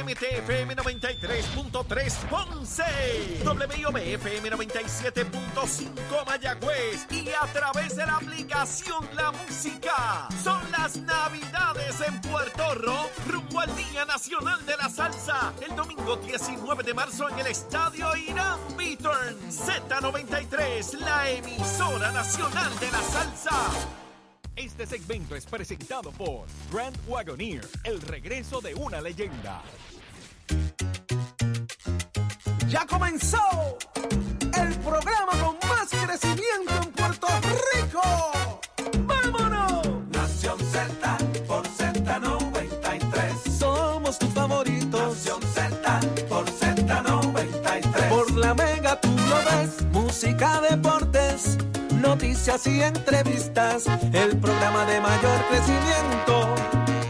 WMTFM 93.3 Ponce, WIOBFM 97.5 Mayagüez y a través de la aplicación La Música. Son las Navidades en Puerto Rico, rumbo al Día Nacional de la Salsa, el domingo 19 de marzo en el Estadio Irán Beaturn. Z93, la emisora nacional de la salsa. Este segmento es presentado por Grand Wagoneer, el regreso de una leyenda. Ya comenzó el programa con más crecimiento en Puerto Rico. ¡Vámonos! Nación Z por Z93. Somos tus favoritos. Nación Z por Z93. Por la mega tú lo ves. Música, deportes, y entrevistas. El programa de mayor crecimiento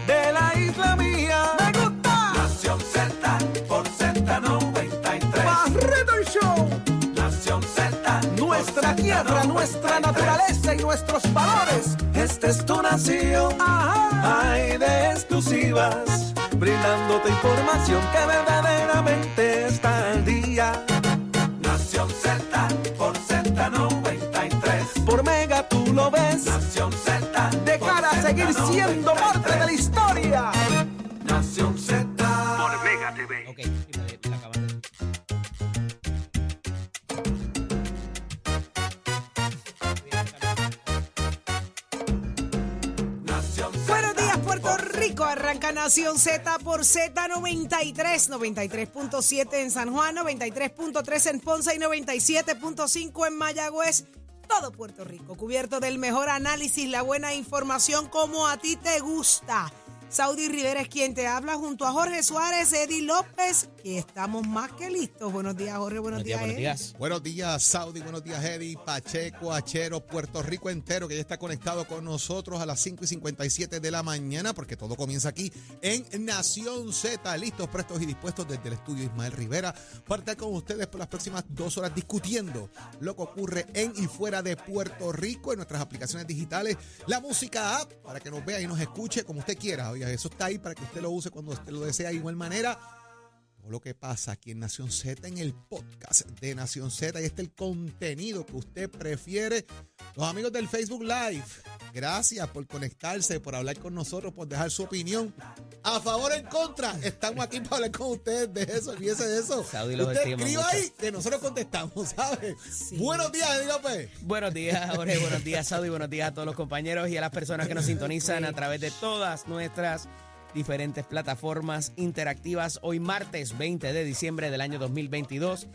de la isla mía. ¡Me gusta! Nación Z por Z93. Barreto el Show. Nación Z. Nuestra tierra, nuestra naturaleza y nuestros valores. Esta es tu nación. Hay de exclusivas. Brindándote información que verdaderamente siendo parte de la historia. Nación Z. Por Mega TV. Ok, la. Buenos días, Puerto Rico. Arranca Nación Z por Z93, 93.7 en San Juan, 93.3 en Ponce y 97.5 en Mayagüez. Todo Puerto Rico cubierto del mejor análisis, la buena información como a ti te gusta. Saudi Rivera es quien te habla junto a Jorge Suárez, Eddie López, y estamos más que listos. Buenos días, Jorge. Buenos, Buenos días, buenos días. Buenos días, Saudi. Buenos días, Eddie, Pacheco, Achero, Puerto Rico entero, que ya está conectado con nosotros a las 5 y 57 de la mañana, porque todo comienza aquí en Nación Z. Listos, prestos y dispuestos desde el estudio Ismael Rivera para estar con ustedes por las próximas dos horas discutiendo lo que ocurre en y fuera de Puerto Rico en nuestras aplicaciones digitales, la música app, para que nos vea y nos escuche como usted quiera. Oiga, eso está ahí para que usted lo use cuando usted lo desea de igual manera todo lo que pasa aquí en Nación Z, en el podcast de Nación Z. Y este es el contenido que usted prefiere. Los amigos del Facebook Live, gracias por conectarse, por hablar con nosotros, por dejar su opinión. A favor o en contra, estamos aquí para hablar con ustedes de eso, olvídese de eso. Saudi los Usted escriba mucho. ahí que nosotros contestamos, ¿sabe? Sí. Buenos días, López. Buenos días, Jorge. Buenos días, Saudi. Buenos días a todos los compañeros y a las personas que nos sintonizan a través de todas nuestras diferentes plataformas interactivas. Hoy martes 20 de diciembre del año 2022.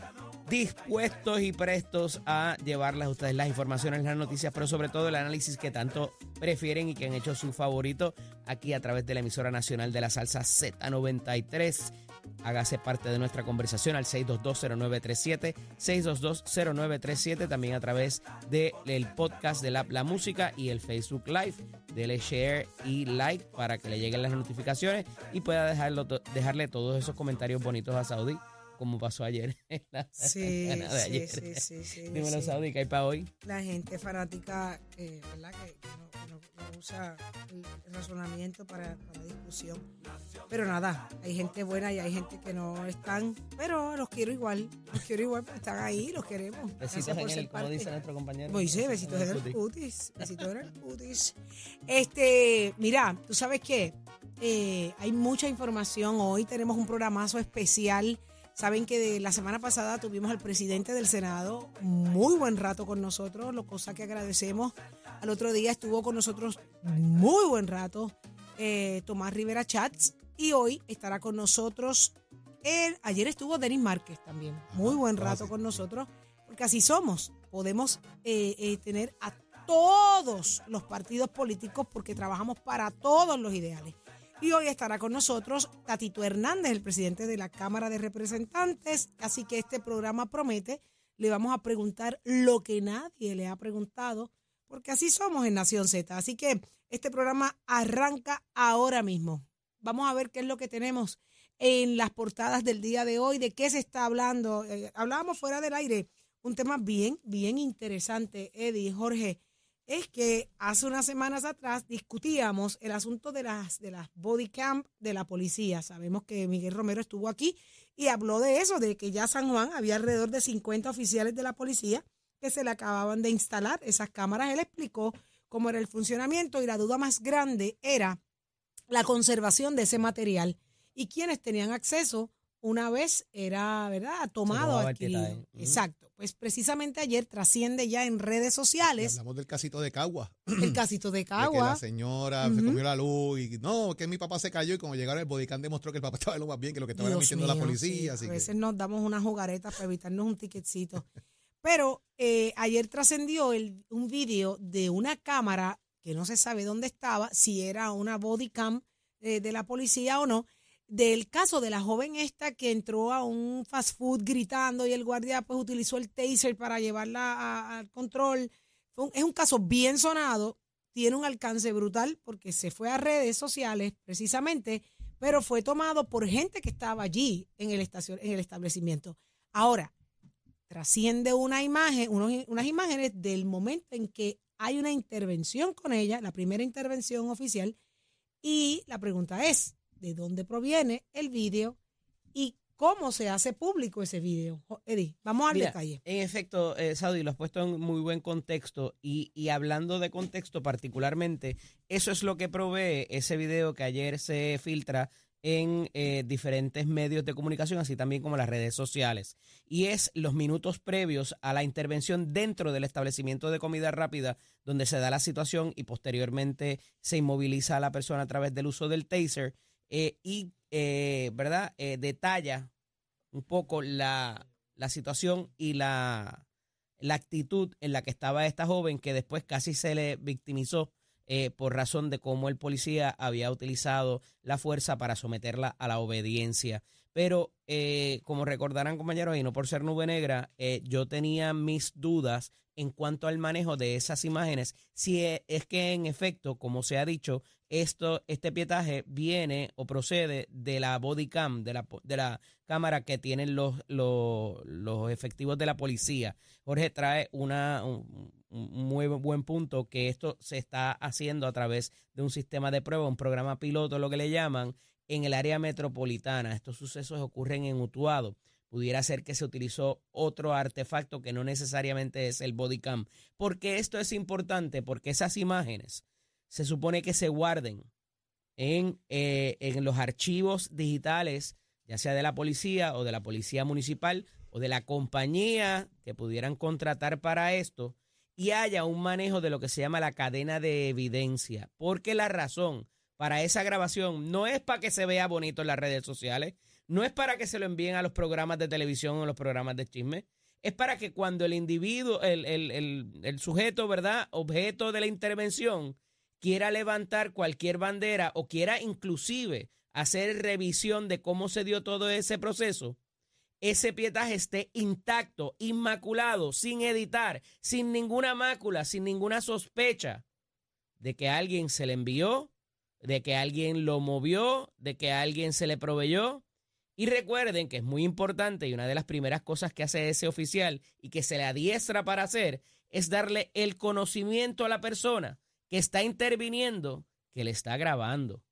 Dispuestos y prestos a llevarles a ustedes las informaciones, las noticias, pero sobre todo el análisis que tanto prefieren y que han hecho su favorito aquí a través de la emisora nacional de la salsa Z93. Hágase parte de nuestra conversación al 6220937, 6220937, también a través del podcast de la, la música y el Facebook Live. Dele share y like para que le lleguen las notificaciones y pueda dejarlo, dejarle todos esos comentarios bonitos a Saudi, como pasó ayer. en la Sí, de sí, ayer. sí, sí, sí, Dímelo, sí. Saudi, ¿qué hay para hoy? la gente fanática, eh, ¿verdad? Que, que no, que no- no usa el, razonamiento para, para discusión. Pero nada, hay gente buena y hay gente que no están, pero los quiero igual, los quiero igual porque están ahí, los queremos. Besitos en el, como dice nuestro compañero. Moisés, besitos en el cutis, besitos en el cutis. Este, mira, tú sabes qué, Eh, hay mucha información. Hoy tenemos un programazo especial. Saben que de la semana pasada tuvimos al presidente del Senado muy buen rato con nosotros, lo cosa que agradecemos. Al otro día estuvo con nosotros muy buen rato eh, Tomás Rivera Chats y hoy estará con nosotros. él. ayer estuvo Denis Márquez también, muy buen rato con nosotros, porque así somos. Podemos eh, eh, tener a todos los partidos políticos porque trabajamos para todos los ideales. Y hoy estará con nosotros Tatito Hernández, el presidente de la Cámara de Representantes. Así que este programa promete. Le vamos a preguntar lo que nadie le ha preguntado, porque así somos en Nación Z. Así que este programa arranca ahora mismo. Vamos a ver qué es lo que tenemos en las portadas del día de hoy, de qué se está hablando. Eh, hablábamos fuera del aire, un tema bien, bien interesante, Eddie, Jorge. Es que hace unas semanas atrás discutíamos el asunto de las, de las body camp de la policía. Sabemos que Miguel Romero estuvo aquí y habló de eso, de que ya San Juan había alrededor de 50 oficiales de la policía que se le acababan de instalar esas cámaras. Él explicó cómo era el funcionamiento y la duda más grande era la conservación de ese material y quienes tenían acceso una vez era, ¿verdad?, tomado, adquirido. Exacto. Pues precisamente ayer trasciende ya en redes sociales. hablamos del casito de Cagua. El casito de Cagua. que la señora se comió la luz y no, que mi papá se cayó y como llegaron el bodycam demostró que el papá estaba lo más bien que lo que estaba emitiendo la policía. a veces nos damos unas jugaretas para evitarnos un ticketcito. Pero eh, ayer trascendió un video de una cámara que no se sabe dónde estaba, si era una bodycam eh, de la policía o no, del caso de la joven esta que entró a un fast food gritando y el guardia pues utilizó el taser para llevarla al control. es un caso bien sonado, tiene un alcance brutal porque se fue a redes sociales precisamente, pero fue tomado por gente que estaba allí en el, estación, en el establecimiento. Ahora, trasciende una imagen, unas imágenes del momento en que hay una intervención con ella, la primera intervención oficial, y la pregunta es, ¿de dónde proviene el vídeo y cómo se hace público ese vídeo? Eddie, vamos al detalle. En efecto, eh, Saudi, lo has puesto en muy buen contexto y, y hablando de contexto particularmente, eso es lo que provee ese video que ayer se filtra en eh, diferentes medios de comunicación, así también como las redes sociales. Y es los minutos previos a la intervención dentro del establecimiento de comida rápida, donde se da la situación y posteriormente se inmoviliza a la persona a través del uso del taser eh, y, eh, ¿verdad?, detalla un poco la, la situación y la, la actitud en la que estaba esta joven que después casi se le victimizó eh, por razón de cómo el policía había utilizado la fuerza para someterla a la obediencia. Pero eh, como recordarán compañeros, y no por ser nube negra, eh, yo tenía mis dudas en cuanto al manejo de esas imágenes, si e, es que en efecto, como se ha dicho, esto, este pietaje viene o procede de la body cam, de la, de la cámara que tienen los, los, los efectivos de la policía. Jorge trae una, un muy buen punto que esto se está haciendo a través de un sistema de prueba, un programa piloto, lo que le llaman, en el área metropolitana. Estos sucesos ocurren en Utuado. Pudiera ser que se utilizó otro artefacto que no necesariamente es el bodycam. ¿Por qué esto es importante? Porque esas imágenes se supone que se guarden en, eh, en los archivos digitales, ya sea de la policía o de la policía municipal o de la compañía que pudieran contratar para esto y haya un manejo de lo que se llama la cadena de evidencia. Porque la razón para esa grabación no es para que se vea bonito en las redes sociales, no es para que se lo envíen a los programas de televisión o los programas de chisme, es para que cuando el individuo, el, el sujeto, ¿verdad? Objeto de la intervención, quiera levantar cualquier bandera o quiera inclusive hacer revisión de cómo se dio todo ese proceso, ese pietaje esté intacto, inmaculado, sin editar, sin ninguna mácula, sin ninguna sospecha de que alguien se le envió, de que alguien lo movió, de que alguien se le proveyó. Y recuerden que es muy importante y una de las primeras cosas que hace ese oficial y que se le adiestra para hacer es darle el conocimiento a la persona que está interviniendo que le está grabando.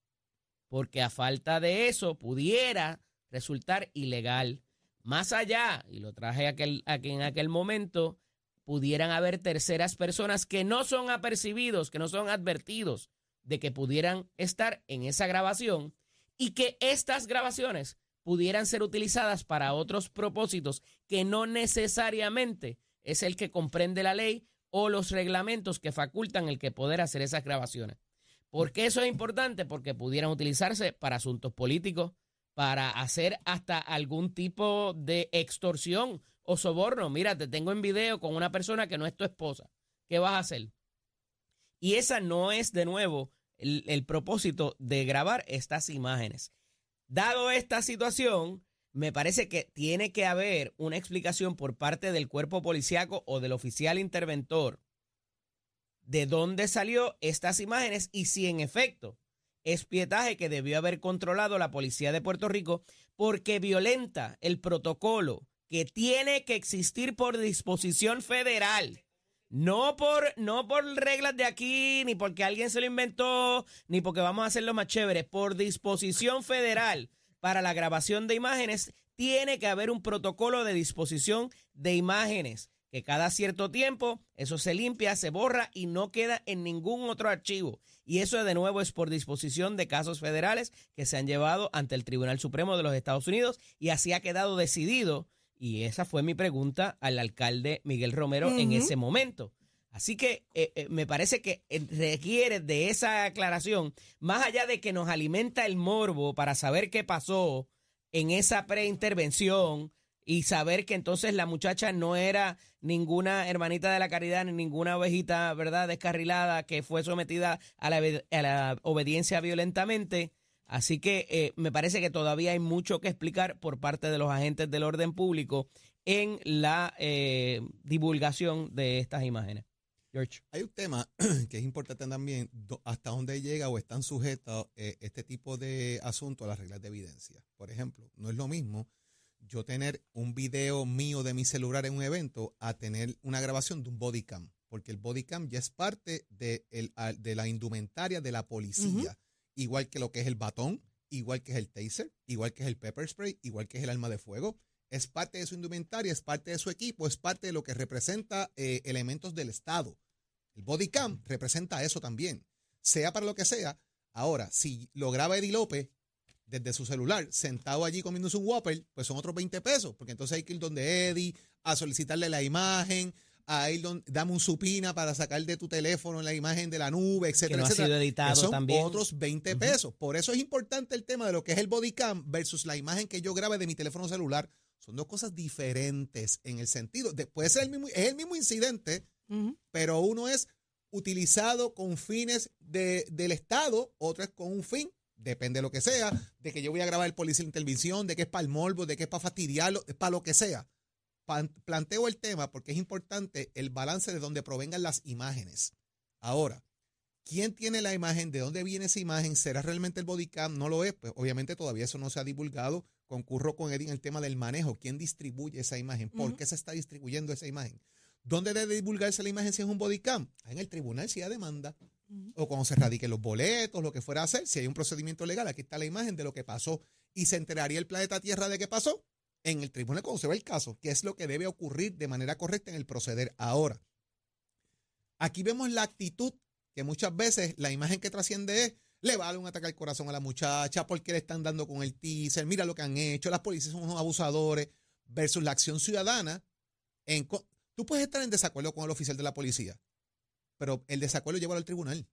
Porque a falta de eso pudiera resultar ilegal. Más allá, y lo traje aquel, aquí en aquel momento, pudieran haber terceras personas que no son apercibidos, que no son advertidos de que pudieran estar en esa grabación y que estas grabaciones pudieran ser utilizadas para otros propósitos que no necesariamente es el que comprende la ley o los reglamentos que facultan el que poder hacer esas grabaciones. ¿Por qué eso es importante? Porque pudieran utilizarse para asuntos políticos, para hacer hasta algún tipo de extorsión o soborno. Mira, te tengo en video con una persona que no es tu esposa. ¿Qué vas a hacer? Y esa no es de nuevo el, propósito de grabar estas imágenes. Dado esta situación, me parece que tiene que haber una explicación por parte del cuerpo policiaco o del oficial interventor de dónde salió estas imágenes y si en efecto es pietaje que debió haber controlado la policía de Puerto Rico porque violenta el protocolo que tiene que existir por disposición federal. No por, no por reglas de aquí, ni porque alguien se lo inventó, ni porque vamos a hacerlo más chévere. Por disposición federal para la grabación de imágenes, tiene que haber un protocolo de disposición de imágenes que cada cierto tiempo eso se limpia, se borra y no queda en ningún otro archivo. Y eso de nuevo es por disposición de casos federales que se han llevado ante el Tribunal Supremo de los Estados Unidos y así ha quedado decidido. Y esa fue mi pregunta al alcalde Miguel Romero en ese momento. Así que eh, eh, me parece que eh, requiere de esa aclaración, más allá de que nos alimenta el morbo para saber qué pasó en esa preintervención, y saber que entonces la muchacha no era ninguna hermanita de la caridad ni ninguna ovejita, ¿verdad?, descarrilada que fue sometida a la, obediencia violentamente. Así que eh, me parece que todavía hay mucho que explicar por parte de los agentes del orden público en la eh, divulgación de estas imágenes. George. Hay un tema que es importante también, hasta dónde llega o están sujetos eh, este tipo de asuntos a las reglas de evidencia. Por ejemplo, no es lo mismo yo tener un video mío de mi celular en un evento a tener una grabación de un body cam, porque el body cam ya es parte de, el, de la indumentaria de la policía, igual que lo que es el batón, igual que es el taser, igual que es el pepper spray, igual que es el arma de fuego. Es parte de su indumentaria, es parte de su equipo, es parte de lo que representa eh, elementos del Estado. El body cam representa eso también, sea para lo que sea. Ahora, si lo graba Eddie López, desde su celular, sentado allí comiéndose un Whopper, pues son otros 20 pesos, porque entonces hay que ir donde Eddie a solicitarle la imagen, a ir donde, dame un supina para sacar de tu teléfono la imagen de la nube, etcétera, que etcétera. Ha sido editado son también. otros 20 pesos. Por eso es importante el tema de lo que es el bodycam versus la imagen que yo grabe de mi teléfono celular. Son dos cosas diferentes en el sentido, de, puede ser el mismo, es el mismo incidente, pero uno es utilizado con fines de, del Estado, otro es con un fin depende de lo que sea, de que yo voy a grabar el policía en televisión, de que es para el morbo, de que es para fastidiarlo, es para lo que sea. Planteo el tema porque es importante el balance de donde provengan las imágenes. Ahora, ¿quién tiene la imagen? ¿De dónde viene esa imagen? ¿Será realmente el bodycam? No lo es. Pues obviamente todavía eso no se ha divulgado. Concurro con Eddie en el tema del manejo. ¿Quién distribuye esa imagen? ¿Por qué se está distribuyendo esa imagen? ¿Dónde debe divulgarse la imagen si es un bodycam? En el tribunal si hay demanda o cuando se radiquen los boletos, lo que fuera a hacer, si hay un procedimiento legal, aquí está la imagen de lo que pasó y se enteraría el planeta Tierra de qué pasó en el tribunal cuando se ve el caso, que es lo que debe ocurrir de manera correcta en el proceder. Ahora, aquí vemos la actitud que muchas veces la imagen que trasciende es, le vale un ataque al corazón a la muchacha porque le están dando con el teaser, mira lo que han hecho, las policías son unos abusadores, versus la acción ciudadana. En, tú puedes estar en desacuerdo con el oficial de la policía, pero el desacuerdo lleva al tribunal.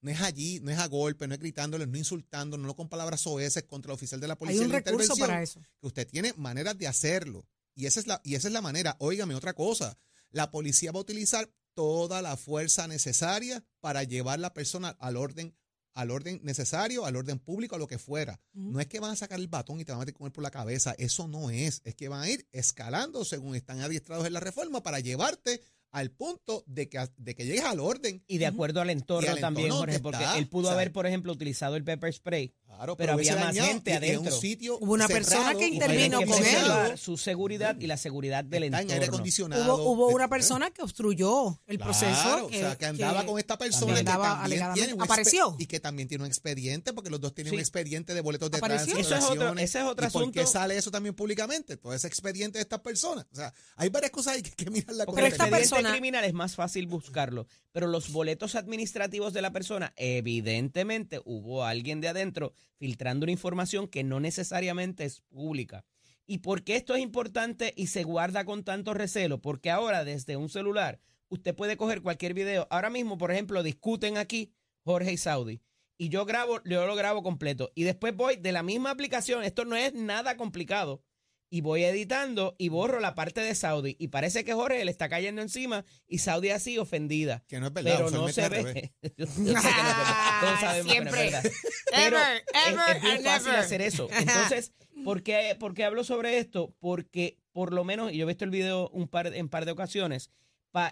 No es allí, no es a golpe, no es gritándole, no insultando, no con palabras soeces contra el oficial de la policía. Hay un recurso para eso. Que usted tiene maneras de hacerlo. Y esa es la, y esa es la manera. Óigame, otra cosa. La policía va a utilizar toda la fuerza necesaria para llevar la persona al orden, al orden necesario, al orden público, a lo que fuera. No es que van a sacar el batón y te van a meter con él por la cabeza. Eso no es. Es que van a ir escalando según están adiestrados en la reforma para llevarte al punto de que, de que llegues al orden. Y de acuerdo al entorno también, Jorge, porque él pudo haber, por ejemplo, utilizado el pepper spray, pero, había más gente adentro. Hubo una persona que intervino con él. Su seguridad y la seguridad del entorno. aire acondicionado. Hubo, hubo una persona que obstruyó el proceso. o sea, que andaba con esta persona que también tiene un apareció. Y que también tiene un expediente, porque los dos tienen un expediente de boletos de tránsito. Eso es otro, ese es otro ¿Y asunto. ¿Por qué sale eso también públicamente? Todo ese expediente de estas personas. O sea, hay varias cosas ahí que hay que mirar la Pero esta persona criminal es más fácil buscarlo, pero los boletos administrativos de la persona, evidentemente hubo alguien de adentro filtrando una información que no necesariamente es pública. ¿Y por qué esto es importante y se guarda con tanto recelo? Porque ahora desde un celular usted puede coger cualquier video. Ahora mismo, por ejemplo, discuten aquí Jorge y Saudi. Y yo grabo, yo lo grabo completo. Y después voy de la misma aplicación. Esto no es nada complicado y voy editando y borro la parte de Saudi. Y parece que Jorge le está cayendo encima y Saudi así ofendida. Que no es verdad. Pero no se ve. yo, sé que no es verdad. Todos sabemos que no es verdad. Pero es, bien fácil hacer eso. Entonces, ¿por qué, ¿por qué, hablo sobre esto? Porque por lo menos, y yo he visto el video un par, en par de ocasiones,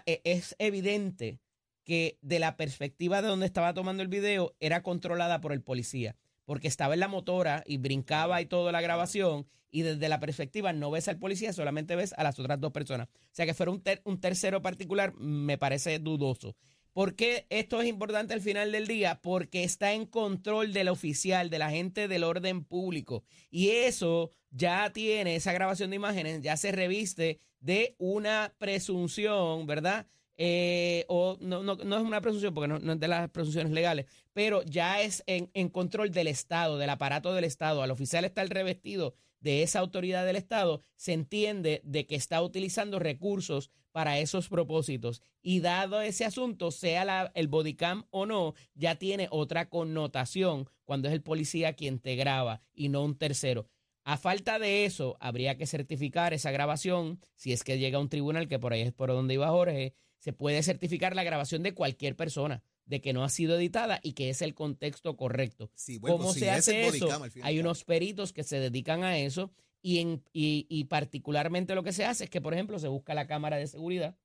e, es evidente que de la perspectiva de donde estaba tomando el video era controlada por el policía porque estaba en la motora y brincaba y toda la grabación y desde la perspectiva no ves al policía, solamente ves a las otras dos personas. O sea que fuera un, un tercero particular me parece dudoso. ¿Por qué esto es importante al final del día? Porque está en control del oficial, de la gente del orden público. Y eso ya tiene, esa grabación de imágenes, ya se reviste de una presunción, ¿verdad? Eh, o no, no, no, es una presunción porque no, es de las presunciones legales, pero ya es en, en, control del Estado, del aparato del Estado. Al oficial estar revestido de esa autoridad del Estado, se entiende de que está utilizando recursos para esos propósitos. Y dado ese asunto, sea la, el bodycam o no, ya tiene otra connotación cuando es el policía quien te graba y no un tercero. A falta de eso, habría que certificar esa grabación, si es que llega a un tribunal, que por ahí es por donde iba Jorge, se puede certificar la grabación de cualquier persona de que no ha sido editada y que es el contexto correcto. ¿Cómo se hace eso? Hay unos peritos que se dedican a eso y, en, y, particularmente lo que se hace es que, por ejemplo, se busca la cámara de seguridad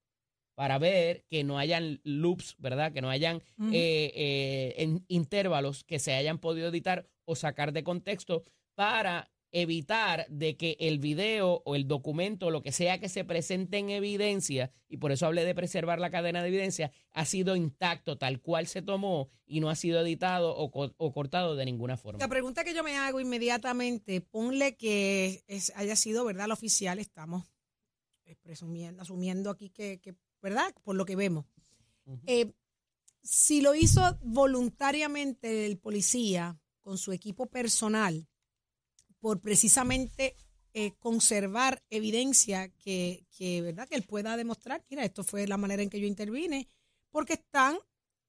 para ver que no hayan loops, ¿verdad? Que no hayan eh, eh, en intervalos que se hayan podido editar o sacar de contexto para evitar de que el video o el documento, lo que sea que se presente en evidencia, y por eso hablé de preservar la cadena de evidencia, ha sido intacto tal cual se tomó y no ha sido editado o, cortado de ninguna forma. La pregunta que yo me hago inmediatamente, ponle que haya sido, ¿verdad? La oficial, estamos eh, presumiendo, asumiendo aquí que, ¿verdad? Por lo que vemos. Eh, si lo hizo voluntariamente el policía con su equipo personal, por precisamente eh, conservar evidencia que, que, ¿verdad? que él pueda demostrar, mira, esto fue la manera en que yo intervine, porque están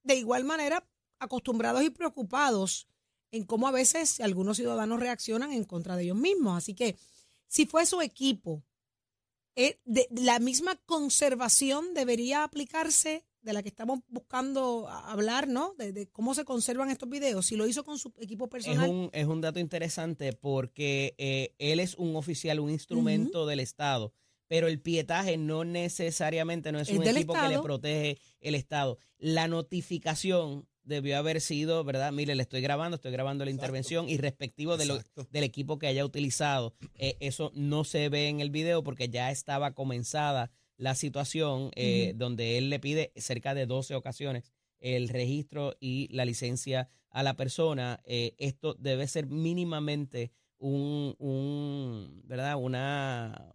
de igual manera acostumbrados y preocupados en cómo a veces algunos ciudadanos reaccionan en contra de ellos mismos. Así que si fue su equipo, eh, de, la misma conservación debería aplicarse de la que estamos buscando hablar, ¿no? De, cómo se conservan estos videos. Si lo hizo con su equipo personal. Es un, es un dato interesante porque eh, él es un oficial, un instrumento del Estado, pero el pietaje no necesariamente no es, un equipo que le protege el Estado. La notificación debió haber sido, ¿verdad? Mire, le estoy grabando, estoy grabando la intervención y respectivo de lo, del equipo que haya utilizado. Eh, eso no se ve en el video porque ya estaba comenzada la situación eh, donde él le pide cerca de 12 ocasiones el registro y la licencia a la persona. Eh, esto debe ser mínimamente un, un, ¿verdad? Una,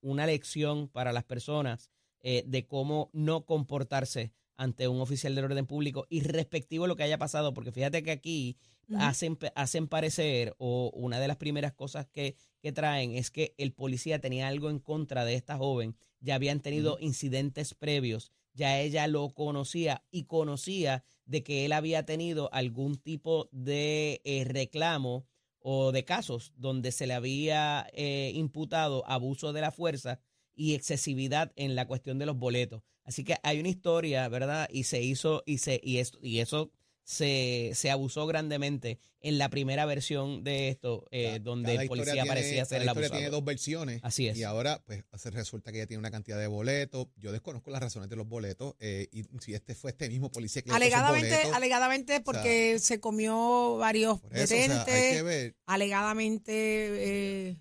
una lección para las personas eh, de cómo no comportarse ante un oficial del orden público y respectivo a lo que haya pasado, porque fíjate que aquí hacen, hacen parecer, o una de las primeras cosas que, que traen es que el policía tenía algo en contra de esta joven ya habían tenido incidentes previos, ya ella lo conocía y conocía de que él había tenido algún tipo de eh, reclamo o de casos donde se le había eh, imputado abuso de la fuerza y excesividad en la cuestión de los boletos. Así que hay una historia, ¿verdad? Y se hizo, y, se, y, esto, y eso se, se abusó grandemente en la primera versión de esto, eh, donde el policía parecía ser el abusador. tiene dos versiones. Así es. Y ahora, pues, resulta que ella tiene una cantidad de boletos. Yo desconozco las razones de los boletos. Eh, y si este fue este mismo policía que Alegadamente, alegadamente porque se comió varios detentes. Alegadamente, eh,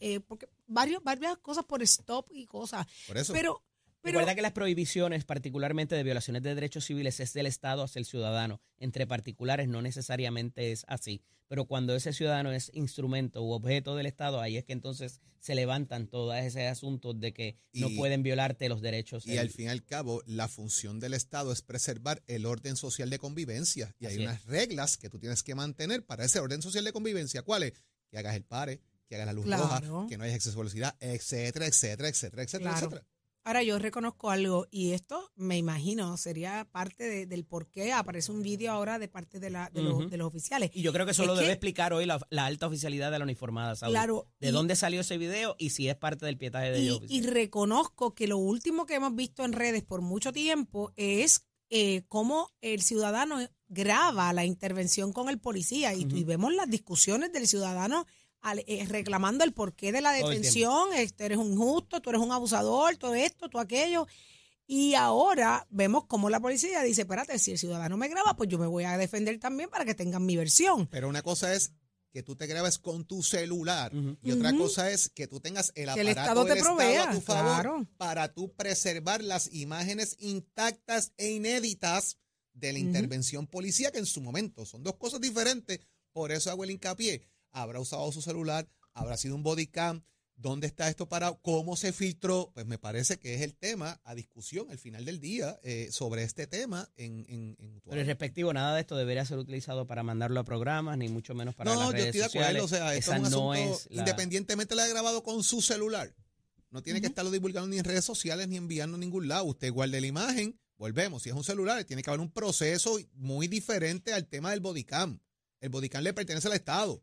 eh, porque varios, varias cosas por stop y cosas. Por eso. Pero Recuerda que las prohibiciones, particularmente de violaciones de derechos civiles, es del Estado hacia el ciudadano. Entre particulares no necesariamente es así. Pero cuando ese ciudadano es instrumento u objeto del Estado, ahí es que entonces se levantan todos esos asuntos de que no pueden violarte los derechos. Y al fin y al cabo, la función del Estado es preservar el orden social de convivencia. Y hay unas reglas que tú tienes que mantener para ese orden social de convivencia. ¿Cuáles? Que hagas el pare, que hagas la luz roja, que no haya exceso de velocidad, etcétera, etcétera, etcétera, etcétera, etcétera. Ahora yo reconozco algo y esto me imagino sería parte del por qué aparece un vídeo ahora de parte de, la, de, los, oficiales. Y yo creo que eso lo debe explicar hoy la, alta oficialidad de la uniformada, ¿sabes? Claro. De dónde salió ese video y si es parte del pietaje de ellos. Y reconozco que lo último que hemos visto en redes por mucho tiempo es eh, cómo el ciudadano graba la intervención con el policía y, y vemos las discusiones del ciudadano eh, reclamando el porqué de la detención, este, eres un justo, tú eres un abusador, todo esto, todo aquello. Y ahora vemos cómo la policía dice, espérate, si el ciudadano me graba, pues yo me voy a defender también para que tengan mi versión. Pero una cosa es que tú te grabes con tu celular y otra cosa es que tú tengas el Que el aparato Estado te del Estado provea, a tu favor claro. para tú preservar las imágenes intactas e inéditas de la intervención policíaca en su momento. Son dos cosas diferentes, por eso hago el hincapié. Habrá usado su celular, habrá sido un body cam, ¿Dónde está esto parado? ¿Cómo se filtró? Pues me parece que es el tema a discusión al final del día eh, sobre este tema en, en, en Pero el respectivo, nada de esto debería ser utilizado para mandarlo a programas, ni mucho menos para no, las yo redes estoy de sociales. acuerdo. O sea, esto Esa es un no asunto, es la- independientemente la haya grabado con su celular. No tiene que estarlo divulgando ni en redes sociales ni enviando a ningún lado. Usted guarde la imagen, volvemos. Si es un celular, tiene que haber un proceso muy diferente al tema del bodycam. El bodycam le pertenece al Estado.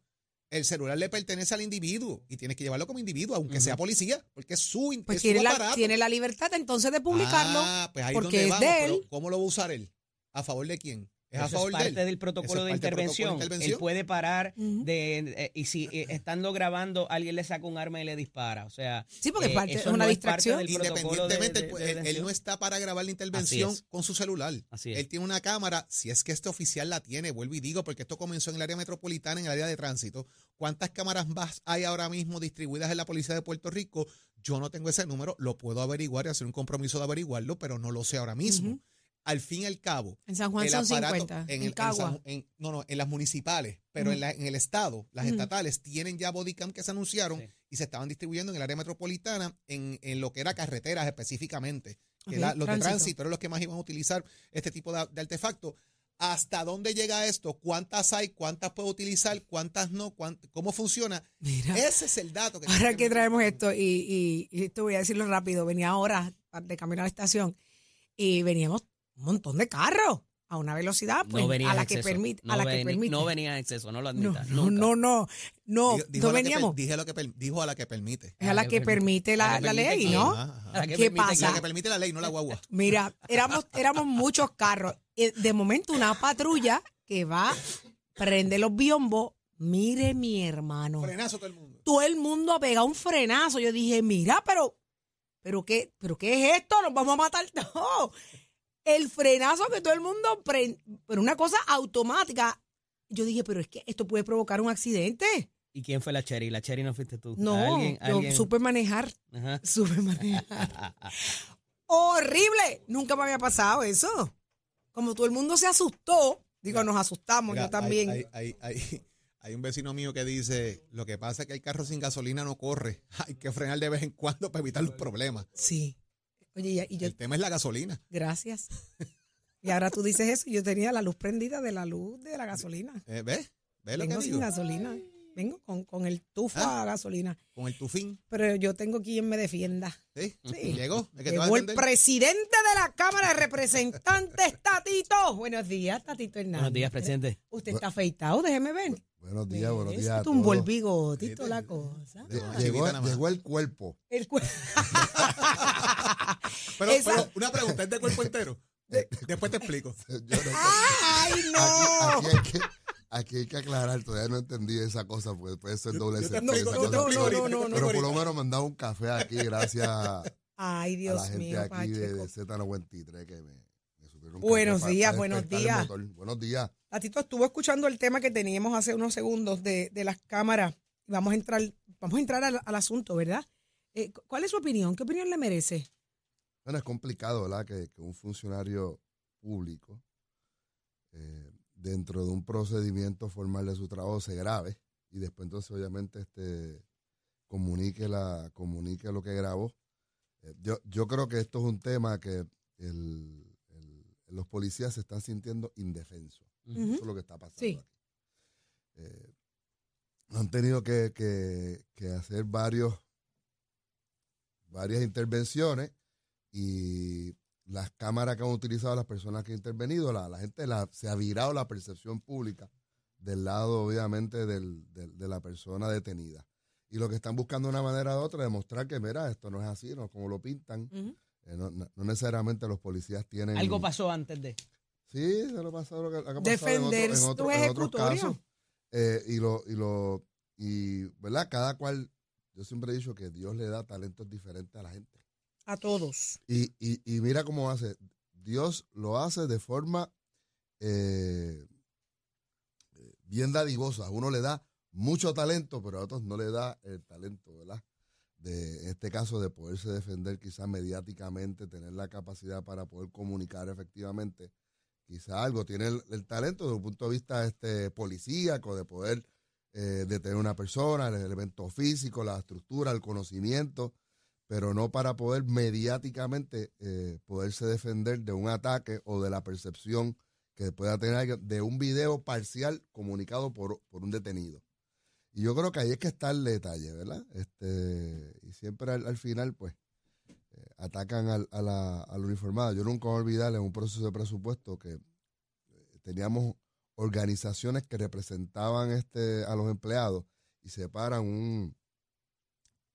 El celular le pertenece al individuo y tienes que llevarlo como individuo, aunque sea policía, porque es su, Pues es su tiene la, tiene la libertad entonces de publicarlo. Ah, pues ahí porque es es donde vamos. de él. ¿Cómo lo va a usar él? ¿A favor de quién? ¿Es a Eso favor es de parte él? del protocolo de es parte del protocolo intervención. de intervención. Él puede parar de eh, y si eh, estando grabando alguien le saca un arma y le dispara, o sea, Sí, porque es parte- eso es una no distracción. parte del protocolo de- Independientemente, de- pues, de él- no está para grabar la intervención es. con su celular. Así es. Él tiene una cámara, si es que este oficial la tiene, vuelvo y digo, porque esto comenzó en el área metropolitana, en el área de tránsito. ¿Cuántas cámaras más hay ahora mismo distribuidas en la policía de Puerto Rico? Yo no tengo ese número, lo puedo averiguar y hacer un compromiso de averiguarlo, pero no lo sé ahora mismo. Al fin y al cabo, En San Juan el son aparato 50. en, el, en Cagua. San- en- no, no, en las municipales, pero en, la- en el estado, las estatales tienen ya bodycam que se anunciaron Sí. y se estaban distribuyendo en el área metropolitana en, en lo que era carreteras específicamente. Que Ok, la- los de tránsito. eran los que más iban a utilizar este tipo de, de artefactos. ¿Hasta dónde llega esto? ¿Cuántas hay? ¿Cuántas puedo utilizar? ¿Cuántas no? ¿Cuánt- ¿Cómo funciona? Mira. Ese es el dato que Ahora que- traemos esto, y, y, y esto voy a decirlo rápido, venía ahora de camino a la estación y veníamos un montón de carros a una velocidad pues, no venía a la que permite. no a la que permite. no venía en exceso, no lo admita. no, nunca. no, no, no, Dijo- dijo no la que veníamos. dije a lo que dijo a la que permite. Es a la que permite la, la ley. ¿no? Ajá, ajá. ¿A qué ¿Qué permite pasa? La que permite la ley, no la guagua. Mira, éramos, éramos muchos carros. Y De momento, una patrulla que va, prende los biombos. Mire, mi hermano. Frenazo todo el mundo. Todo el mundo ha pegado un frenazo. Yo dije, mira, pero, pero qué, pero qué es esto, nos vamos a matar. No. El frenazo que todo el mundo prende, pero una cosa automática. Yo dije, pero es que esto puede provocar un accidente. ¿Y quién fue la Cherry? La Cherry no fuiste tú. No, ¿Alguien, yo alguien? supe manejar, Ajá. supe manejar. horrible. Nunca me había pasado eso. Como todo el mundo se asustó, digo, Mira, nos asustamos, Mira, yo también. Hay, hay, hay, hay- hay un vecino mío que dice, lo que pasa es que el carro sin gasolina no corre. Hay que frenar de vez en cuando para evitar los problemas. Sí. Oye, y- y yo, El tema es la gasolina. gracias. Y ahora tú dices eso, y yo tenía la luz prendida de la luz de la gasolina. Eh, ¿Ves? ¿Ves lo Vengo que sin digo? gasolina. Vengo con, con el tufo Ah. a gasolina. Con el tufín. Pero yo tengo quien me defienda. ¿Sí? Sí. Llegó. ¿Es que te va a Llegó el presidente de la Cámara de Representantes, Tatito. Buenos días, Tatito Hernández. Buenos días, presidente. Usted está afeitado, déjeme ver. Buenos días, buenos días. a Es un buen todos. bigotito la cosa. Lle- Ah, Llegó, llegó el cuerpo. El cu- Pero, pero una pregunta, ¿es de cuerpo entero? Después te explico. Yo no- ¡Ay, aquí, no! aquí hay que, aquí hay que aclarar, todavía no entendí esa cosa, porque puede ser doble yo explico, esa yo cosa. explico no, no, yo te no, Pero por lo menos me han dado un café aquí, gracias a Ay, la Dios gente mío, aquí de, Pacheco. de Z93 que me, Buenos días, buenos días. Buenos días. Tatito estuvo escuchando el tema que teníamos hace unos segundos de, de las cámaras. Vamos a entrar, vamos a entrar al, al asunto, ¿verdad? Eh, ¿Cuál es su opinión? ¿Qué opinión le merece? Bueno, es complicado, ¿verdad? Que, que un funcionario público, eh, dentro de un procedimiento formal de su trabajo, se grabe y después entonces obviamente este comunique la comunique lo que grabó. Eh, yo, yo creo que esto es un tema que el- los policías se están sintiendo indefensos. Eso es lo que está pasando Sí. aquí. Eh, han tenido que, que- que hacer varios varias intervenciones y las cámaras que han utilizado las personas que han intervenido, la, la gente la- se ha virado la percepción pública del lado, obviamente, del- del- de la persona detenida. Y lo que están buscando de una manera u otra es demostrar que, mira, esto no es así, no como lo pintan. No, no- no necesariamente los policías tienen... Algo pasó antes de. Sí, se lo pasó lo que, lo que ha pasado Defender en, otro- en, otro- tu en otros ejecutoria. casos. Eh, y lo, y lo, y, ¿verdad? Cada cual, yo siempre he dicho que Dios le da talentos diferentes a la gente. A todos. Y, y, y mira cómo hace. Dios lo hace de forma eh, bien dadivosa. A uno le da mucho talento, pero a otros no le da el talento, ¿verdad? De, este caso, de poderse defender quizás mediáticamente, tener la capacidad para poder comunicar efectivamente. Quizá algo tiene el, talento desde un punto de vista este, policíaco, de poder eh, detener una persona, el elemento físico, la estructura, el conocimiento, pero no para poder mediáticamente eh, poderse defender de un ataque o de la percepción que pueda tener de un video parcial comunicado por, por un detenido. Y yo creo que ahí es que está el detalle, ¿verdad? Este, y siempre al, al final, pues, eh, atacan al, a, la, al uniformado. Yo nunca voy a olvidar en un proceso de presupuesto que eh, teníamos organizaciones que representaban este, a los empleados y se paran un,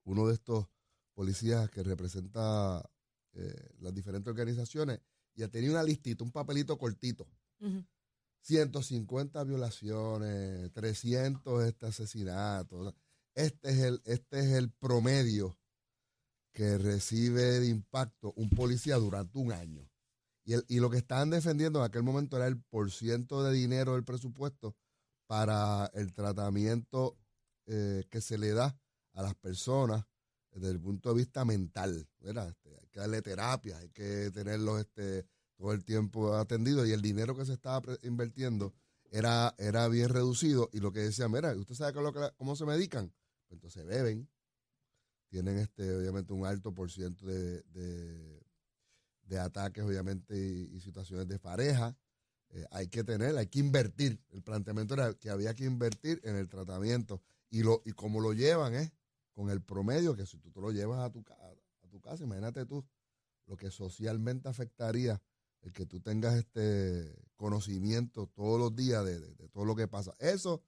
uno de estos policías que representa eh, las diferentes organizaciones y tenía una listita, un papelito cortito. Ujú. 150 violaciones, 300 este asesinatos. Este es el, este es el promedio que recibe de impacto un policía durante un año. Y, el- y lo que estaban defendiendo en aquel momento era el porciento de dinero del presupuesto para el tratamiento eh, que se le da a las personas desde el punto de vista mental. Este, hay que darle terapia, hay que tenerlos este, todo el tiempo atendidos y el dinero que se estaba invirtiendo era, era bien reducido y lo que decían, mira, ¿usted sabe cómo se medican? Pues entonces beben, tienen este obviamente un alto por ciento de, de, ataques obviamente y, situaciones de pareja. Eh, hay que tener, hay que invertir. El planteamiento era que había que invertir en el tratamiento y lo y como lo llevan es con el promedio que si tú te lo llevas a tu, ca- a tu casa, imagínate tú lo que socialmente afectaría el que tú tengas este conocimiento todos los días de, de- de todo lo que pasa. Eso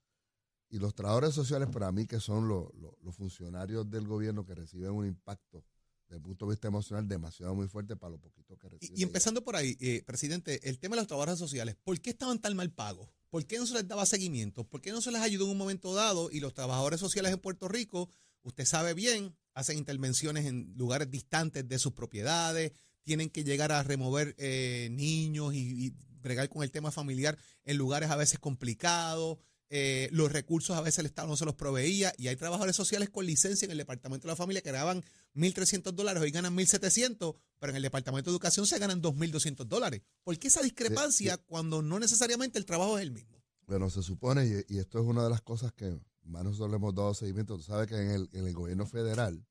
y los trabajadores sociales para mí que son los, los- los funcionarios del gobierno que reciben un impacto desde el punto de vista emocional demasiado muy fuerte para lo poquito que reciben. Y, y empezando por ahí, eh, presidente, el tema de los trabajadores sociales, ¿por qué estaban tan mal pagos? ¿Por qué no se les daba seguimiento? ¿Por qué no se les ayudó en un momento dado? Y los trabajadores sociales en Puerto Rico, usted sabe bien, hacen intervenciones en lugares distantes de sus propiedades, tienen que llegar a remover eh, niños y, y bregar con el tema familiar en lugares a veces complicados. eh, los recursos a veces el Estado no se los proveía y hay trabajadores sociales con licencia en el Departamento de la Familia que ganaban 1.300 dólares, hoy ganan 1.700, pero en el Departamento de Educación se ganan 2.200 dólares. ¿Por qué esa discrepancia cuando no necesariamente el trabajo es el mismo? Bueno, se supone, y, y esto es una de las cosas que más nosotros le hemos dado seguimiento, tú sabes que en el, en el gobierno federal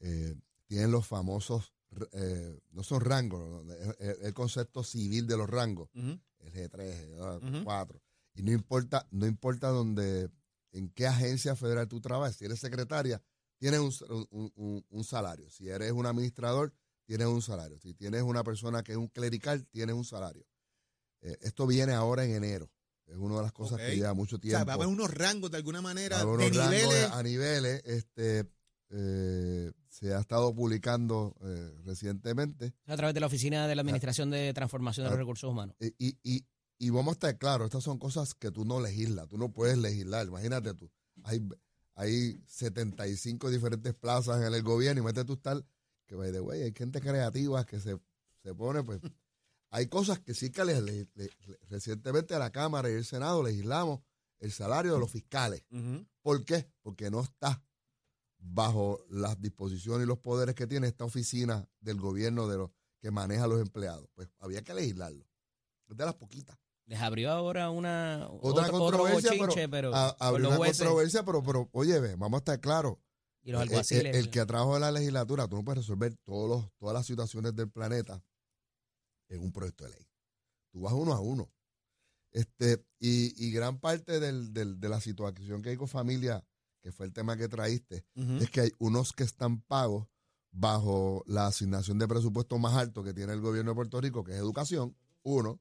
eh, tienen los famosos, eh, no son rangos, es el, concepto civil de los rangos, el G3, el Ujú. 4, y no importa, no importa dónde, en qué agencia federal tú trabajas, si eres secretaria, tienes un, un- un- un salario, si eres un administrador, tienes un salario, si tienes una persona que es un clerical, tienes un salario. Eh, esto viene ahora en enero. Es una de las cosas que lleva mucho O tiempo. sea, va a haber unos rangos de alguna manera, de niveles. a niveles. Este, eh, se ha estado publicando eh, recientemente. A través de la Oficina de la Administración de Transformación de los Ah. Recursos Humanos. Y, y, y, y vamos a estar claros, estas son cosas que tú no legislas, tú no puedes legislar. Imagínate tú, hay, hay 75 diferentes plazas en el gobierno y mete tú estar, que by the way, hay gente creativa que se, se pone, pues, hay cosas que sí que le- le- le- recientemente a la Cámara y el Senado legislamos el salario de los fiscales. ¿Por qué? Porque no está bajo las disposiciones y los poderes que tiene esta oficina del gobierno de los que maneja a los empleados. Pues había que legislarlo. Es de las poquitas. Les abrió ahora una Otra otro- otro controversia, bochinche, pero, pero, a- abrió una jueces controversia, pero, pero oye, ve, vamos a estar claros. y los El- el, alguaciles. el que trabaja en la legislatura, tú no puedes resolver todos los, todas las situaciones del planeta en un proyecto de ley. Tú vas uno a uno. Este, y, y gran parte del- del- de la situación que hay con familia, que fue el tema que traíste, es que hay unos que están pagos bajo la asignación de presupuesto más alto que tiene el gobierno de Puerto Rico, que es educación, uno.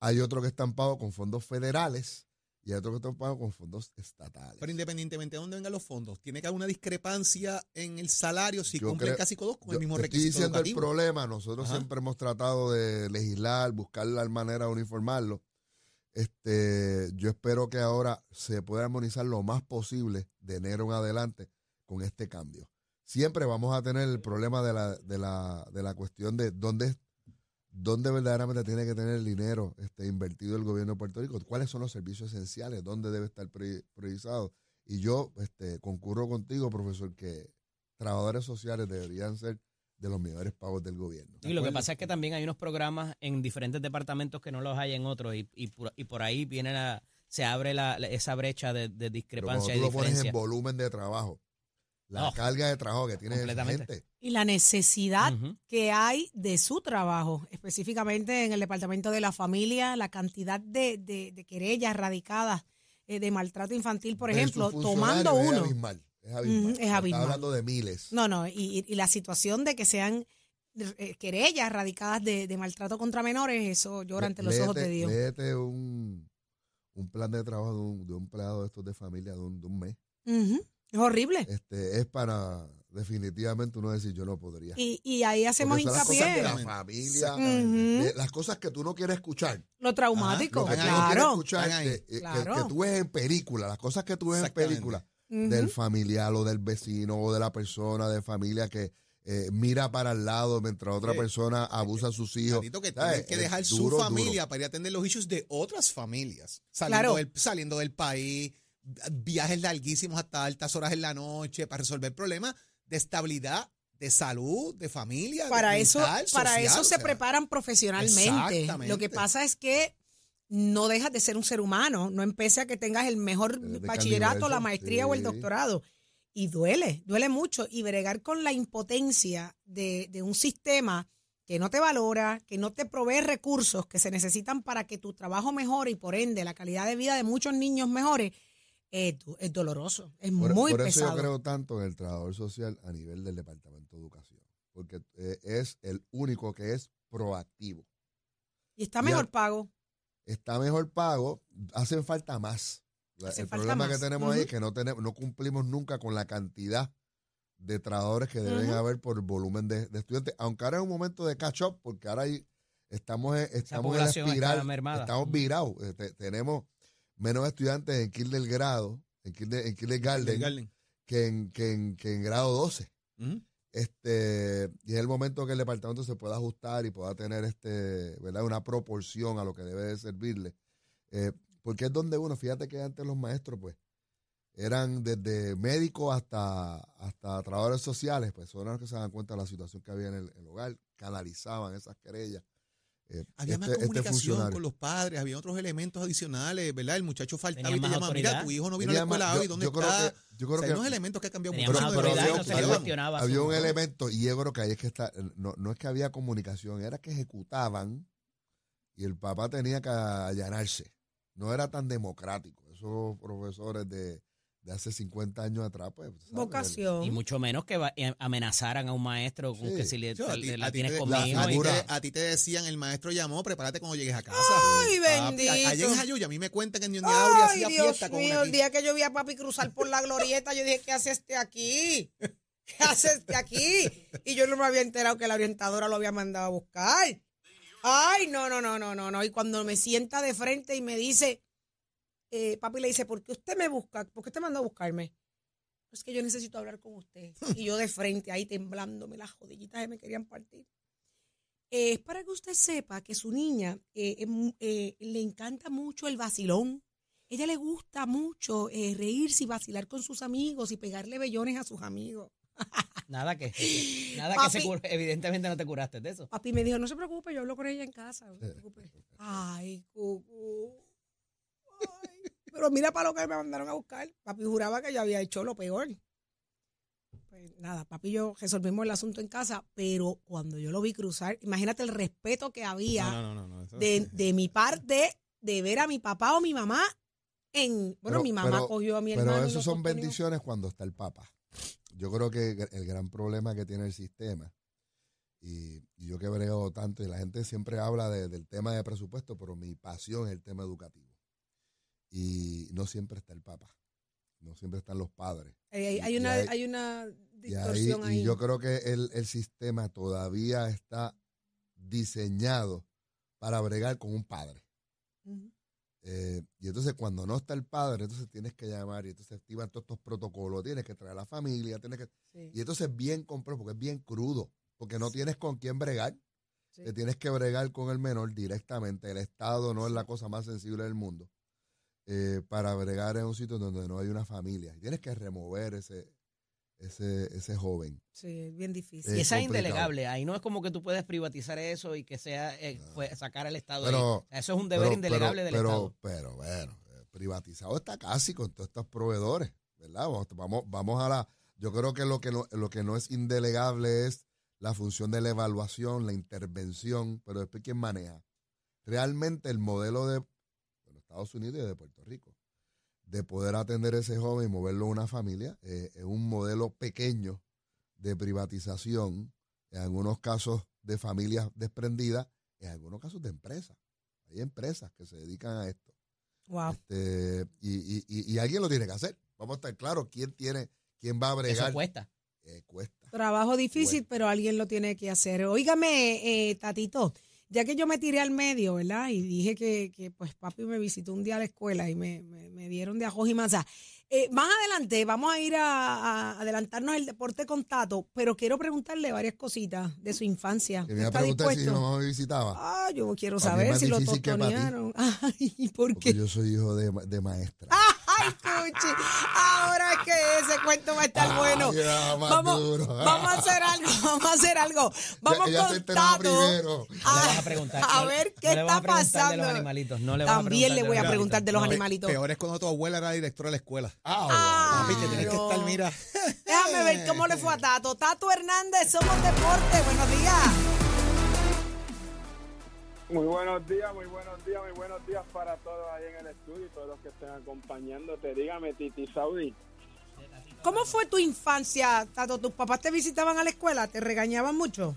Hay otros que están pagos con fondos federales y hay otros que están pagos con fondos estatales. Pero independientemente de dónde vengan los fondos, tiene que haber una discrepancia en el salario si Yo cumplen creo- casi todos con Yo el mismo te estoy requisito diciendo educativo. el problema. Nosotros Ajá. siempre hemos tratado de legislar, buscar la manera de uniformarlo. Este, yo espero que ahora se pueda armonizar lo más posible de enero en adelante con este cambio. siempre vamos a tener el problema de la, de la, de la cuestión de dónde, dónde verdaderamente tiene que tener el dinero este, invertido el gobierno de Puerto Rico, cuáles son los servicios esenciales, dónde debe estar pri- priorizado. Y yo este, concurro contigo, profesor, que trabajadores sociales deberían ser de los mejores pagos del gobierno. Y lo que pasa es que también hay unos programas en diferentes departamentos que no los hay en otros y, y, por, y por ahí viene la, se abre la, la- esa brecha de, de Pero cuando discrepancia tú y lo pones en volumen de trabajo, la No. carga de trabajo que tiene Completamente. gente, Y la necesidad que hay de su trabajo, específicamente en el Departamento de la Familia, la cantidad de, de- de querellas radicadas eh, de maltrato infantil, por versus ejemplo, tomando uno. abismal, es abismal. Es Está hablando de miles. No, no, y, y- la situación de que sean eh, querellas radicadas de, de maltrato contra menores, eso llora ante los ojos de Dios. léete un, un plan de trabajo de un, de un empleado de estos de familia de un, de un mes. Es horrible. Este, es para definitivamente uno decir yo no podría. Y, y ahí hacemos son las cosas de hincapié. la familia, de las cosas que tú no quieres escuchar. Lo traumático, Lo que tú no quieres claro. escuchar, ahí. que, tú ves en película, las cosas que tú ves en Exactamente. Del familiar o del vecino o de la persona de familia que eh, mira para el lado mientras otra Sí. persona abusa a sus hijos. Tantito que que Es dejar su duro, familia para ir a atender los issues de otras familias. Saliendo, Claro. del, saliendo del país, viajes larguísimos hasta altas horas en la noche para resolver problemas de estabilidad, de salud, de familia. de para eso, mental, para social, eso o se preparan profesionalmente. Exactamente. Lo que pasa es que no dejas de ser un ser humano, no empece a que tengas el mejor bachillerato, la maestría o el doctorado. Y duele, duele mucho. Y bregar con la impotencia de, de un sistema que no te valora, que no te provee recursos que se necesitan para que tu trabajo mejore y por ende la calidad de vida de muchos niños mejore, es, es doloroso, es Por, muy por eso pesado. yo creo tanto en el trabajador social a nivel del Departamento de Educación, porque eh, es el único que es proactivo. y está mejor pago. Está mejor pago, hacen falta más. El falta problema más. que tenemos ahí es que no, tenemos, no cumplimos nunca con la cantidad de trabajadores que deben haber por volumen de, de estudiantes, aunque ahora es un momento de catch up, porque ahora hay- estamos, en- estamos en la espiral, estamos virados, eh, te- tenemos menos estudiantes en kindergrado, en, kinder, en kindergarten, Garden. que en, que, en, que en grado 12. Ujú. Este, y es el momento que el departamento se pueda ajustar y pueda tener este, ¿verdad? una proporción a lo que debe de servirle. Eh, porque es donde uno, fíjate que antes los maestros, pues, eran desde médicos hasta, hasta trabajadores sociales, pues son los que se dan cuenta de la situación que había en el, el hogar, canalizaban esas querellas. Eh, Había más este- este comunicación con los padres, había otros elementos adicionales, ¿verdad? El muchacho faltaba Tenía y te llamaba, mira, tu hijo no vino a la escuela más- hoy, yo- ¿dónde yo creo está? que- yo creo O sea, que- hay unos elementos que han cambiado mucho. no se había- cuestionaba. su- Había un elemento, y yo creo que ahí es que está, no, no es que había comunicación, era que ejecutaban y el papá tenía que allanarse. No era tan democrático. Esos profesores de, de hace 50 años atrás, pues. ¿sabes? Vocación. Y mucho menos que va- eh, amenazaran a un maestro con Sí. que si le, Yo, a le- ti- la a ti tienes te- conmigo. a ti te- a ti te decían, el maestro llamó, prepárate cuando llegues a casa. Ay, Papi, bendito. a- Allá en Jayuya, a mí me cuentan que en Ay, hacía Dios fiesta con mío, una el día que yo vi a papi cruzar por la glorieta, yo dije, ¿qué hace este aquí? ¿Qué hace este aquí? Y yo no me había enterado que la orientadora lo había mandado a buscar. Ay, no, no, no, no, no, no. Y cuando me sienta de frente y me dice, eh, papi le dice, ¿por qué usted me busca? ¿Por qué usted mandó a buscarme? Es que yo necesito hablar con usted. Y yo de frente, ahí temblándome, las jodillitas que me querían partir. Eh, es para que usted sepa que su niña eh, eh, le encanta mucho el vacilón. Ella le gusta mucho eh, reírse y vacilar con sus amigos y pegarle bellones a sus amigos. Nada que, nada que se cur- evidentemente no te curaste de eso. Papi me dijo, no se preocupe, yo hablo con ella en casa. No se preocupe. Ay, cucu. Ay. Pero mira para lo que me mandaron a buscar. Papi juraba que yo había hecho lo peor. Pues nada, papi y yo resolvimos el asunto en casa, pero cuando yo lo vi cruzar, imagínate el respeto que había No, no, no, no, eso- de, de mi parte de ver a mi papá o mi mamá en... Bueno, Pero- mi mamá pero- cogió a mi Pero hermano. y eso son bendiciones cuando está el Papa. Yo creo que el gran problema que tiene el sistema, y, y yo que he bregado tanto, y la gente siempre habla de- del tema de presupuesto, pero mi pasión es el tema educativo. Y no siempre está el Papa, no siempre están los padres. Hay, una, hay una Y, ahí- distorsión ahí. y yo creo que el, el sistema todavía está diseñado para bregar con un padre. Eh, y entonces cuando no está el padre, entonces tienes que llamar y entonces activan todos estos protocolos, tienes que traer a la familia, tienes que... Sí. Y entonces es bien complejo porque es bien crudo, porque no tienes con quién bregar. Sí. Te tienes que bregar con el menor directamente. El Estado no es la cosa más sensible del mundo eh, para bregar en un sitio donde no hay una familia. Y tienes que remover ese, ese, ese joven. Sí, es bien difícil. Y esa es indelegable. Ahí no es como que tú puedes privatizar eso y que sea eh, fue- sacar al Estado. Pero- ahí. Eso es un deber Pero- indelegable pero, del pero, Estado. Pero bueno, eh, privatizado está casi con todos estos proveedores, ¿verdad? Vamos, vamos, vamos a la... Yo creo que lo que no, lo que no es indelegable es la función de la evaluación, la intervención, pero después quién maneja. Realmente el modelo de, Estados Unidos y de Puerto Rico, de poder atender a ese joven y moverlo a una familia, eh, es un modelo pequeño de privatización, en algunos casos de familias desprendidas, en algunos casos de empresas. Hay empresas que se dedican a esto. Wow. Este, y, y- y- y alguien lo tiene que hacer. Vamos a estar claros quién tiene, quién va a Eso bregar. cuesta. Eh, cuesta. Trabajo difícil, Bueno. pero alguien lo tiene que hacer. Óigame, eh, Tatito, ya que yo me tiré al medio, ¿verdad? Y dije que, que, pues papi me visitó un día a la escuela y me, me- me dieron de ajo y masa. Eh, más adelante vamos a ir a, a adelantarnos el deporte con Tato, pero quiero preguntarle varias cositas de su infancia. A ¿Está preguntar si mamá me visitaba. Ah, yo quiero saber si lo tostonearon. Ay, ¿por Porque qué? yo soy hijo de, de maestra. Ay, Cuchi, ahora que ese cuento va a estar bueno. Vamos, duro. vamos a hacer algo, vamos a hacer algo. Vamos con Tato. Ah, vas a preguntar. a ver, ¿qué no está a pasando? No le a También le voy a preguntar de los animalitos. Peor es cuando tu abuela era directora de la escuela. Ah, Papi, te tienes que no. estar, mira. Déjame ver cómo le fue a Tato. Tato Hernández, somos deporte. Buenos días. Muy buenos días, muy buenos días, muy buenos días para todos ahí en el estudio y todos los que estén acompañándote. Dígame, Titi Saudi. ¿Cómo fue tu infancia, Tato? ¿Tus papás te visitaban a la escuela? ¿Te regañaban mucho?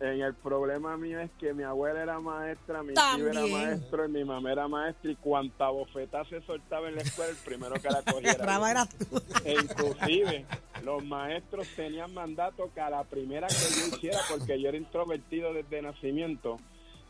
En el problema mío es que mi abuela era maestra, mi tío era maestro y mi mamá era maestra y cuanta bofeta se soltaba en la escuela, el primero que la cogiera. Tú. E inclusive los maestros tenían mandato que a la primera que yo hiciera, porque yo era introvertido desde nacimiento,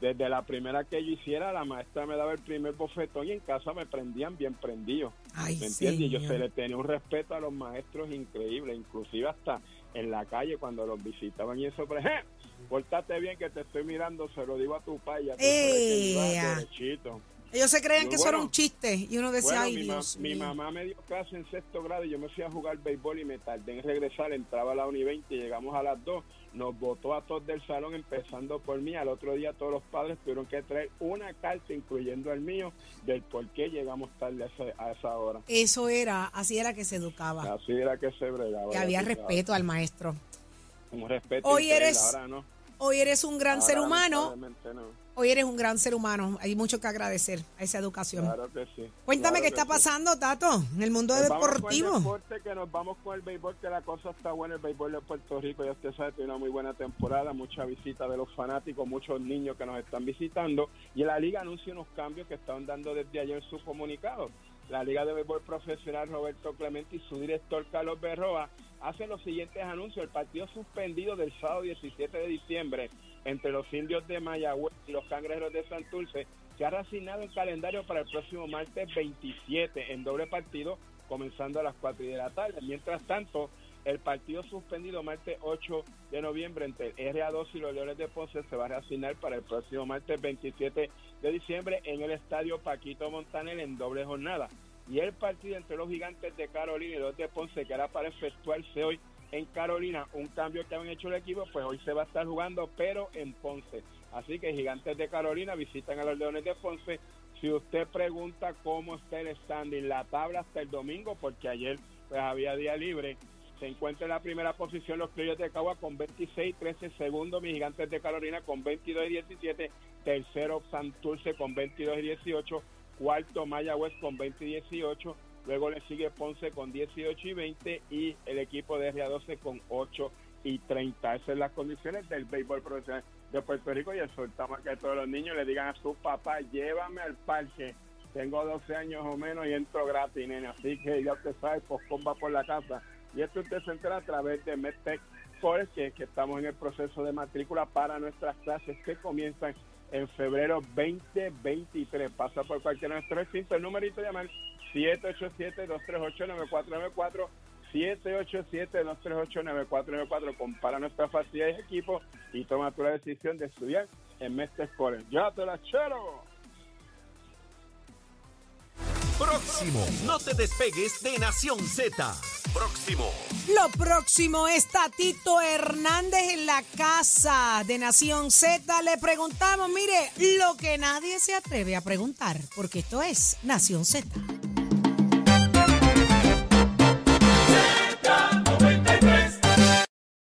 desde la primera que yo hiciera, la maestra me daba el primer bofetón y en casa me prendían bien prendido. Ay, ¿Me entiendes? Y yo se le tenía un respeto a los maestros increíble, inclusive hasta en la calle cuando los visitaban y eso, pero ¡eh! Pórtate bien que te estoy mirando, se lo digo a tu paya. ¡Ea! derechito. Ellos se creían que eso era bueno. un chiste y uno decía, Bueno, ay, mi, ma- Dios mi mamá me dio clase en sexto grado y yo me fui a jugar béisbol y me tardé en regresar. Entraba a la Uni 20 y llegamos a las 2. Nos votó a todos del salón, empezando por mí. Al otro día todos los padres tuvieron que traer una carta, incluyendo el mío, del por qué llegamos tarde a, ese- a esa hora. Eso era, así era que se educaba. Así era que se bregaba. Que ya había respeto al maestro. Un respeto. Hoy eres- ahora no. Hoy eres un gran Ahora, ser humano. no. Hoy eres un gran ser humano. Hay mucho que agradecer a esa educación. Claro que sí. Cuéntame Claro qué está sí. pasando, Tato, en el mundo vamos con el deportivo. deporte, que nos vamos con el béisbol, que la cosa está buena. El béisbol de Puerto Rico, ya usted sabe, tiene una muy buena temporada, mucha visita de los fanáticos, muchos niños que nos están visitando. Y la liga anuncia unos cambios que están dando desde ayer en su comunicado. La Liga de Béisbol Profesional Roberto Clemente y su director Carlos Berroa hacen los siguientes anuncios. El partido suspendido del sábado 17 de diciembre entre los indios de Mayagüez y los cangrejeros de Santurce se ha reasignado el calendario para el próximo martes 27 en doble partido, comenzando a las 4 de la tarde. Mientras tanto, el partido suspendido martes 8 de noviembre entre el RA2 y los Leones de Ponce se va a reasignar para el próximo martes 27 de diciembre en el estadio Paquito Montaner en doble jornada. Y el partido entre los gigantes de Carolina y los de Ponce, que era para efectuarse hoy en Carolina, un cambio que han hecho el equipo, pues hoy se va a estar jugando, pero en Ponce. Así que Gigantes de Carolina visitan a los Leones de Ponce. Si usted pregunta cómo está el standing, la tabla hasta el domingo, porque ayer pues había día libre, se encuentra en la primera posición los Criollos de Cagua con 26 13, segundo mis Gigantes de Carolina con 22 y 17, tercero Santurce con 22 y 18, cuarto Mayagüez con 20 y 18, luego le sigue Ponce con 18 y 20 y el equipo de RA12 con 8 y 30. Esas son las condiciones del béisbol profesional de Puerto Rico y exhortamos que todos los niños. Le digan a sus papás, llévame al parque, tengo 12 años o menos y entro gratis, nene, así que ya usted sabe, pues va por la casa. Y esto usted se entera a través de MedTech Forest, que, que estamos en el proceso de matrícula para nuestras clases que comienzan en febrero 2023. Pasa por cualquiera de nuestros recintos. El numerito de llamar 787-238-9494. 787-238-9494. Compara nuestras facilidades y equipos y toma tu la decisión de estudiar en Mestre College. ¡Ya te la chero! Próximo. No te despegues de Nación Z. Próximo. Lo próximo es Tatito Hernández en la casa de Nación Z. Le preguntamos, mire, lo que nadie se atreve a preguntar, porque esto es Nación Z.